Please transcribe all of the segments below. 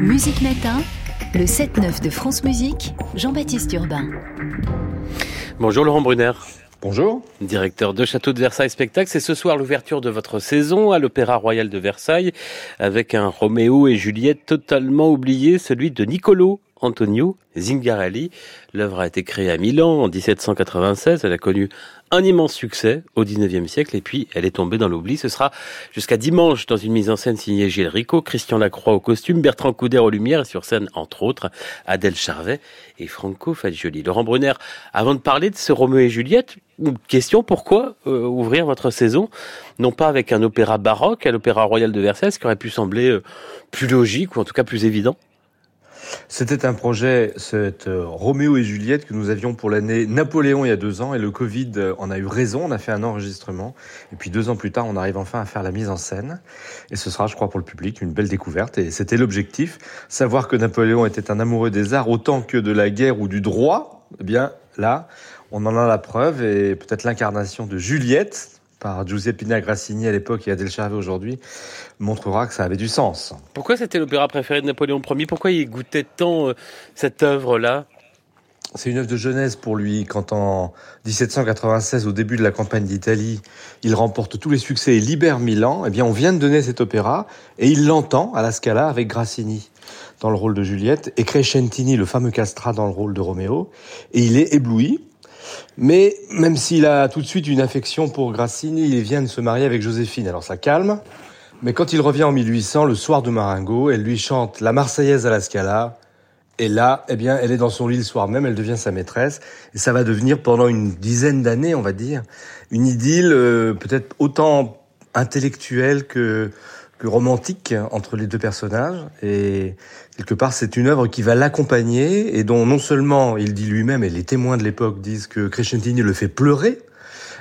Musique Matin, le 7-9 de France Musique, Jean-Baptiste Urbain. Bonjour Laurent Brunner. Bonjour. Directeur de Château de Versailles Spectacle. C'est ce soir l'ouverture de votre saison à l'Opéra Royal de Versailles avec un Roméo et Juliette totalement oublié, celui de Niccolo Antonio Zingarelli. L'œuvre a été créée à Milan en 1796. Elle a connu un immense succès au 19e siècle et puis elle est tombée dans l'oubli. Ce sera jusqu'à dimanche dans une mise en scène signée Gilles Rico, Christian Lacroix au costume, Bertrand Couder aux lumières et sur scène entre autres Adèle Charvet et Franco Fagioli. Laurent Brunner, avant de parler de ce Roméo et Juliette, une question, pourquoi euh, ouvrir votre saison non pas avec un opéra baroque à l'Opéra Royal de Versailles, ce qui aurait pu sembler euh, plus logique ou en tout cas plus évident? C'était un projet, c'est euh, Roméo et Juliette que nous avions pour l'année Napoléon il y a deux ans et le Covid euh, en a eu raison. On a fait un enregistrement et puis deux ans plus tard, on arrive enfin à faire la mise en scène et ce sera, je crois, pour le public une belle découverte et c'était l'objectif, savoir que Napoléon était un amoureux des arts autant que de la guerre ou du droit. Eh bien, là, on en a la preuve et peut-être l'incarnation de Juliette par Giuseppina Grassini à l'époque et Adèle Charvet aujourd'hui, montrera que ça avait du sens. Pourquoi c'était l'opéra préféré de Napoléon Ier? Pourquoi il goûtait tant euh, cette œuvre-là? C'est une œuvre de jeunesse pour lui quand en 1796, au début de la campagne d'Italie, il remporte tous les succès et libère Milan. Eh bien, on vient de donner cet opéra et il l'entend à la Scala avec Grassini dans le rôle de Juliette et Crescentini, le fameux Castra, dans le rôle de Roméo. Et il est ébloui. Mais même s'il a tout de suite une affection pour Grassini, il vient de se marier avec Joséphine. Alors ça calme. Mais quand il revient en 1800, le soir de Marengo, elle lui chante la Marseillaise à la Scala. Et là, eh bien, elle est dans son lit le soir même, elle devient sa maîtresse. Et ça va devenir pendant une dizaine d'années, on va dire, une idylle euh, peut-être autant intellectuelle que romantique entre les deux personnages. Et quelque part, c'est une œuvre qui va l'accompagner et dont non seulement il dit lui-même, et les témoins de l'époque disent que Crescentini le fait pleurer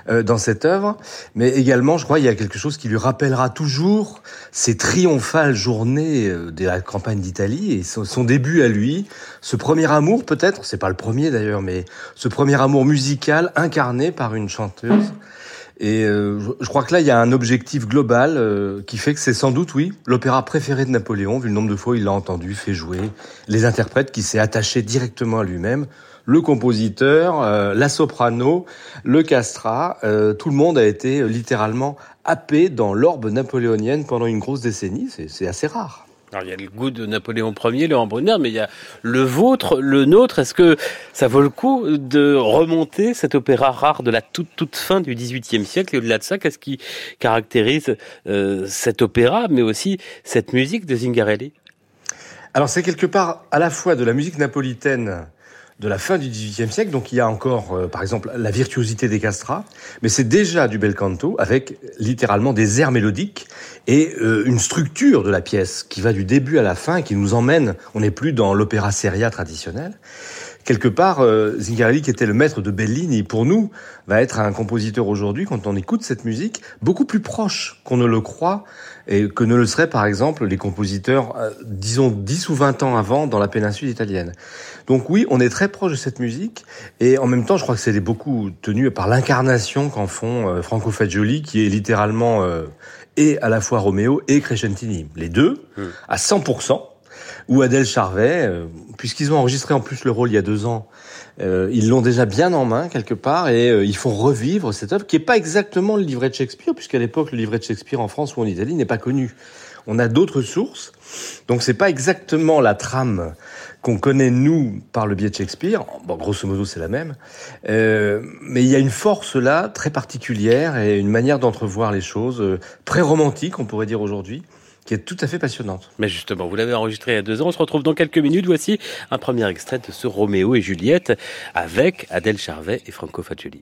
euh, dans cette œuvre, mais également, je crois, il y a quelque chose qui lui rappellera toujours ces triomphales journées euh, de la campagne d'Italie et son, début à lui, ce premier amour peut-être, c'est pas le premier d'ailleurs, mais ce premier amour musical incarné par une chanteuse. Et euh, je crois que là, il y a un objectif global euh, qui fait que c'est sans doute, oui, l'opéra préféré de Napoléon, vu le nombre de fois il l'a entendu, fait jouer, les interprètes qui s'est attaché directement à lui-même, le compositeur, euh, la soprano, le castrat, tout le monde a été littéralement happé dans l'orbe napoléonienne pendant une grosse décennie, c'est assez rare. Alors, il y a le goût de Napoléon Ier, Laurent Brunner, mais il y a le vôtre, le nôtre. Est-ce que ça vaut le coup de remonter cet opéra rare de la toute, toute fin du XVIIIe siècle Et au-delà de ça, qu'est-ce qui caractérise euh, cet opéra, mais aussi cette musique de Zingarelli? Alors, c'est quelque part à la fois de la musique napolitaine de la fin du XVIIIe siècle. Donc il y a encore, euh, par exemple, la virtuosité des castrats, mais c'est déjà du bel canto avec littéralement des airs mélodiques et euh, une structure de la pièce qui va du début à la fin, qui nous emmène. On n'est plus dans l'opéra seria traditionnel. Quelque part, euh, Zingarelli, qui était le maître de Bellini, pour nous, va être un compositeur aujourd'hui, quand on écoute cette musique, beaucoup plus proche qu'on ne le croit et que ne le seraient par exemple les compositeurs, euh, disons 10 ou 20 ans avant dans la péninsule italienne. Donc oui, on est très proche de cette musique et en même temps, je crois que c'est beaucoup tenu par l'incarnation qu'en font euh, Franco Fagioli, qui est littéralement euh, et à la fois Roméo et Crescentini, les deux, hmm. à 100% ou Adèle Charvet, puisqu'ils ont enregistré en plus le rôle il y a deux ans euh, ils l'ont déjà bien en main quelque part et euh, ils font revivre cette œuvre qui n'est pas exactement le livret de Shakespeare, puisqu'à l'époque le livret de Shakespeare en France ou en Italie n'est pas connu. On a d'autres sources, donc c'est pas exactement la trame qu'on connaît nous par le biais de Shakespeare. Bon, grosso modo c'est la même, euh, mais il y a une force là très particulière et une manière d'entrevoir les choses euh, très romantique, on pourrait dire aujourd'hui qui est tout à fait passionnante. Mais justement, vous l'avez enregistré il y a deux ans. On se retrouve dans quelques minutes. Voici un premier extrait de ce Roméo et Juliette avec Adèle Charvet et Franco Fagioli.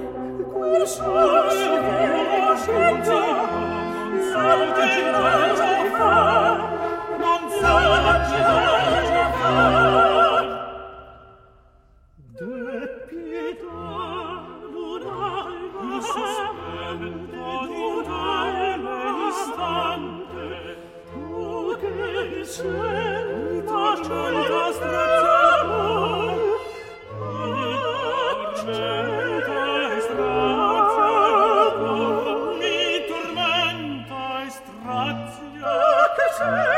无数次呼双脚踏遍万里河山梦想是来 say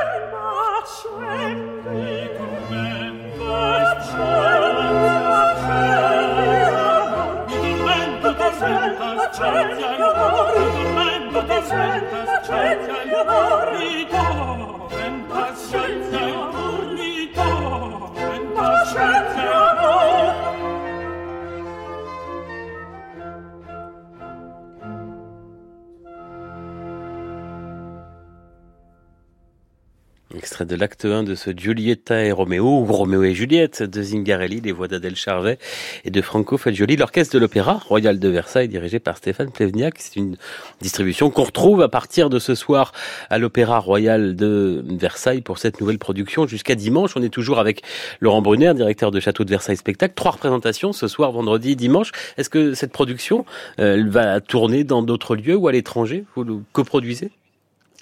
De l'acte 1 de ce Giulietta et Roméo, ou Roméo et Juliette de Zingarelli, les voix d'Adèle Charvet et de Franco Fagioli, l'orchestre de l'Opéra Royal de Versailles dirigé par Stéphane Plevniak. C'est une distribution qu'on retrouve à partir de ce soir à l'Opéra Royal de Versailles pour cette nouvelle production jusqu'à dimanche. On est toujours avec Laurent Brunner, directeur de Château de Versailles Spectacle. Trois représentations ce soir, vendredi, dimanche. Est-ce que cette production euh, va tourner dans d'autres lieux ou à l'étranger? Vous le coproduisez?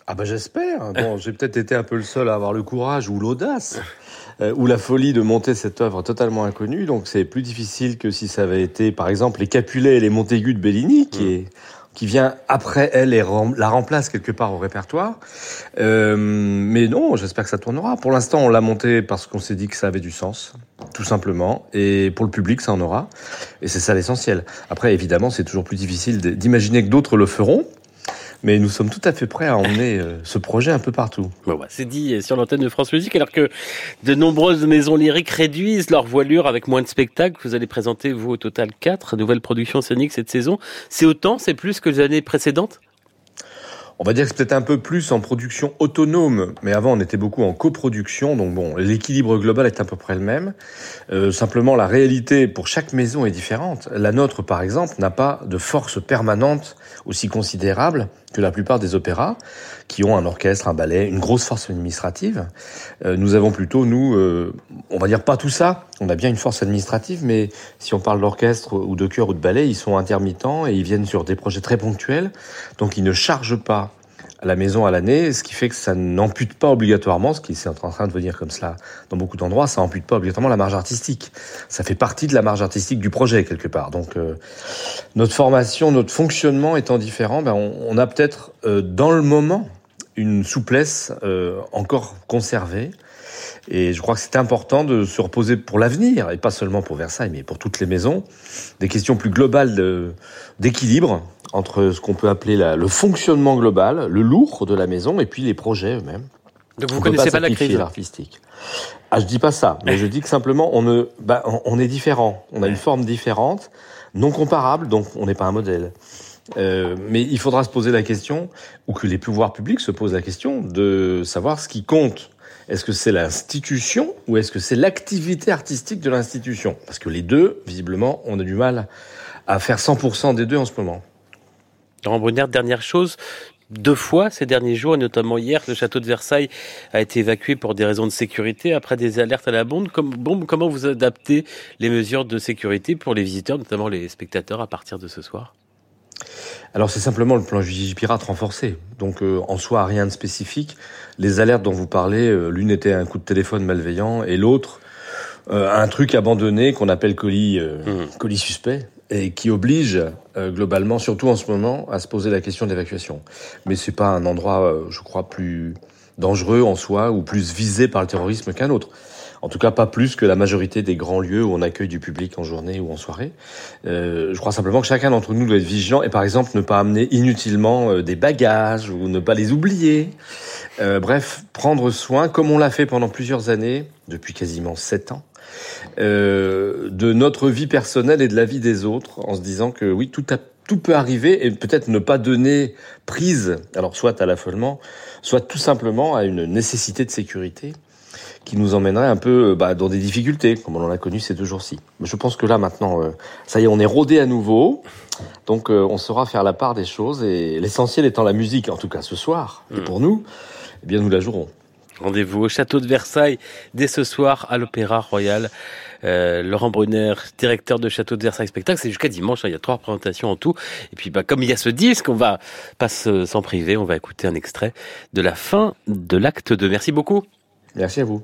Ah bah j'espère. Bon, j'ai peut-être été un peu le seul à avoir le courage ou l'audace euh, ou la folie de monter cette œuvre totalement inconnue. Donc c'est plus difficile que si ça avait été, par exemple, les Capulet et les Montaigu de Bellini, qui mm. est qui vient après elle et la remplace quelque part au répertoire. Euh, mais non, j'espère que ça tournera. Pour l'instant, on l'a monté parce qu'on s'est dit que ça avait du sens, tout simplement. Et pour le public, ça en aura. Et c'est ça l'essentiel. Après, évidemment, c'est toujours plus difficile d'imaginer que d'autres le feront mais nous sommes tout à fait prêts à emmener euh, ce projet un peu partout. Bon, bah, c'est dit sur l'antenne de France Musique, alors que de nombreuses maisons lyriques réduisent leur voilure avec moins de spectacles. Vous allez présenter, vous, au total, quatre nouvelles productions scéniques cette saison. C'est autant, c'est plus que les années précédentes? On va dire que c'est peut-être un peu plus en production autonome, mais avant on était beaucoup en coproduction, donc bon, l'équilibre global est à peu près le même. Euh, simplement, la réalité pour chaque maison est différente. La nôtre, par exemple, n'a pas de force permanente aussi considérable que la plupart des opéras, qui ont un orchestre, un ballet, une grosse force administrative. Euh, nous avons plutôt, nous, euh, on va dire pas tout ça. On a bien une force administrative, mais si on parle d'orchestre ou de chœur ou de ballet, ils sont intermittents et ils viennent sur des projets très ponctuels. Donc ils ne chargent pas à la maison à l'année, ce qui fait que ça n'ampute pas obligatoirement, ce qui est en train de venir comme cela dans beaucoup d'endroits, ça ampute pas obligatoirement la marge artistique. Ça fait partie de la marge artistique du projet quelque part. Donc euh, notre formation, notre fonctionnement étant différent, ben, on, a peut-être euh, dans le moment une souplesse euh, encore conservée. Et je crois que c'est important de se reposer pour l'avenir, et pas seulement pour Versailles, mais pour toutes les maisons, des questions plus globales d'équilibre entre ce qu'on peut appeler la, le fonctionnement global, le lourd de la maison, et puis les projets eux-mêmes. Donc vous ne connaissez pas, la crise artistique. Ah, je dis pas ça, mais je dis que simplement on ne, bah, on est différent, on a une forme différente, non comparable, donc on n'est pas un modèle. Euh, mais il faudra se poser la question, ou que les pouvoirs publics se posent la question, de savoir ce qui compte. Est-ce que c'est l'institution ou est-ce que c'est l'activité artistique de l'institution? Parce que les deux, visiblement, on a du mal à faire 100% des deux en ce moment. Laurent Brunner, dernière chose, deux fois ces derniers jours, et notamment hier, le château de Versailles a été évacué pour des raisons de sécurité après des alertes à la bombe. comment vous adaptez les mesures de sécurité pour les visiteurs, notamment les spectateurs, à partir de ce soir? Alors c'est simplement le plan Pirate renforcé. Donc euh, en soi rien de spécifique. Les alertes dont vous parlez, euh, l'une était un coup de téléphone malveillant et l'autre euh, un truc abandonné qu'on appelle colis mmh. colis suspect et qui oblige euh, globalement, surtout en ce moment, à se poser la question d'évacuation. Mais c'est pas un endroit, euh, je crois, plus dangereux en soi ou plus visé par le terrorisme qu'un autre. En tout cas, pas plus que la majorité des grands lieux où on accueille du public en journée ou en soirée. Euh, je crois simplement que chacun d'entre nous doit être vigilant et, par exemple, ne pas amener inutilement euh, des bagages ou ne pas les oublier. bref, prendre soin, comme on l'a fait pendant plusieurs années, depuis quasiment sept ans, euh, de notre vie personnelle et de la vie des autres, en se disant que oui, tout, a, tout peut arriver et peut-être ne pas donner prise, alors soit à l'affolement, soit tout simplement à une nécessité de sécurité qui nous emmènerait un peu bah, dans des difficultés, comme on en a connu ces deux jours-ci. Mais je pense que là, maintenant, euh, ça y est, on est rodé à nouveau. Donc, euh, on saura faire la part des choses. Et l'essentiel étant la musique, en tout cas ce soir. Et mm. pour nous, eh bien, nous la jouerons. Rendez-vous au château de Versailles dès ce soir à l'Opéra Royal. Euh, Laurent Brunner, directeur de Château de Versailles Spectacle, c'est jusqu'à dimanche, hein, il y a trois représentations en tout. Et puis bah, comme il y a ce disque, on va pas s'en priver, on va écouter un extrait de la fin de l'acte 2. Merci beaucoup. Merci à vous.